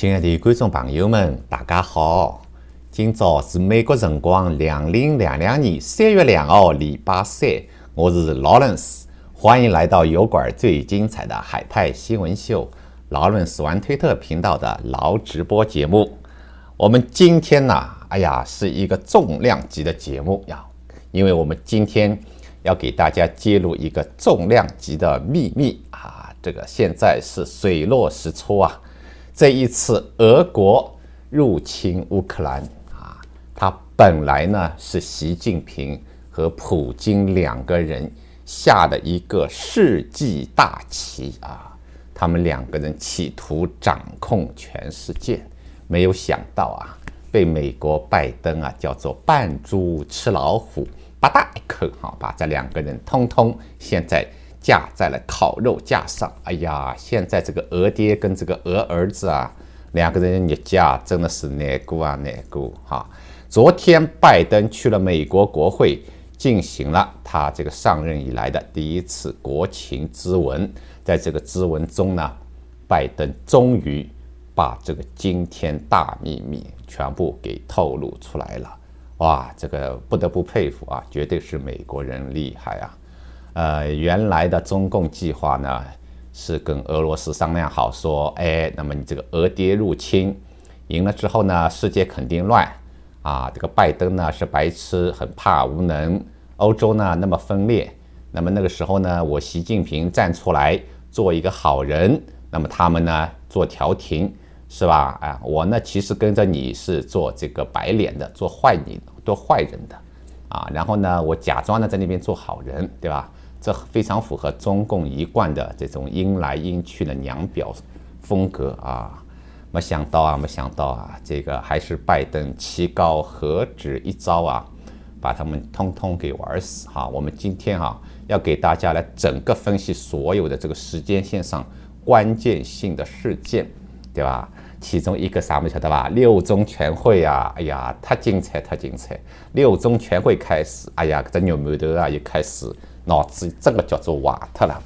亲爱的观众朋友们，大家好！今朝是美国辰光两零两两年三月两号，礼拜三。我是劳伦斯，欢迎来到油管最精彩的海派新闻秀——劳伦斯玩推特频道的劳直播节目。我们今天呢，哎呀，是一个重量级的节目呀，因为我们今天要给大家揭露一个重量级的秘密啊！这个现在是水落石出啊！这一次俄国入侵乌克兰啊，它本来呢是习近平和普京两个人下的一个世纪大棋啊，他们两个人企图掌控全世界，没有想到啊，被美国拜登啊叫做扮猪吃老虎，吧嗒一口哈，把这两个人通通现在。架在了烤肉架上，哎呀，现在这个俄爹跟这个俄儿子啊，两个人一架真的是难过啊难过哈。昨天拜登去了美国国会，进行了他这个上任以来的第一次国情咨文，在这个咨文中呢，拜登终于把这个惊天大秘密全部给透露出来了，哇，这个不得不佩服啊，绝对是美国人厉害啊。呃，原来的中共计划呢，是跟俄罗斯商量好说，哎，那么你这个俄爹入侵赢了之后呢，世界肯定乱啊。这个拜登呢是白痴，很怕无能。欧洲呢那么分裂，那么那个时候呢，我习近平站出来做一个好人，那么他们呢做调停，是吧？啊，我呢其实跟着你是做这个白脸的，做坏你做坏人的，啊，然后呢我假装呢在那边做好人，对吧？这非常符合中共一贯的这种阴来阴去的娘表风格啊！没想到啊，没想到啊，这个还是拜登棋高何止一招啊，把他们通通给玩死哈！我们今天啊，要给大家来整个分析所有的这个时间线上关键性的事件，对吧？其中一个啥物晓得吧？六中全会啊，哎呀，太精彩，太精彩！六中全会开始，哎呀，这牛馒头啊，又开始。脑子这个叫做瓦特了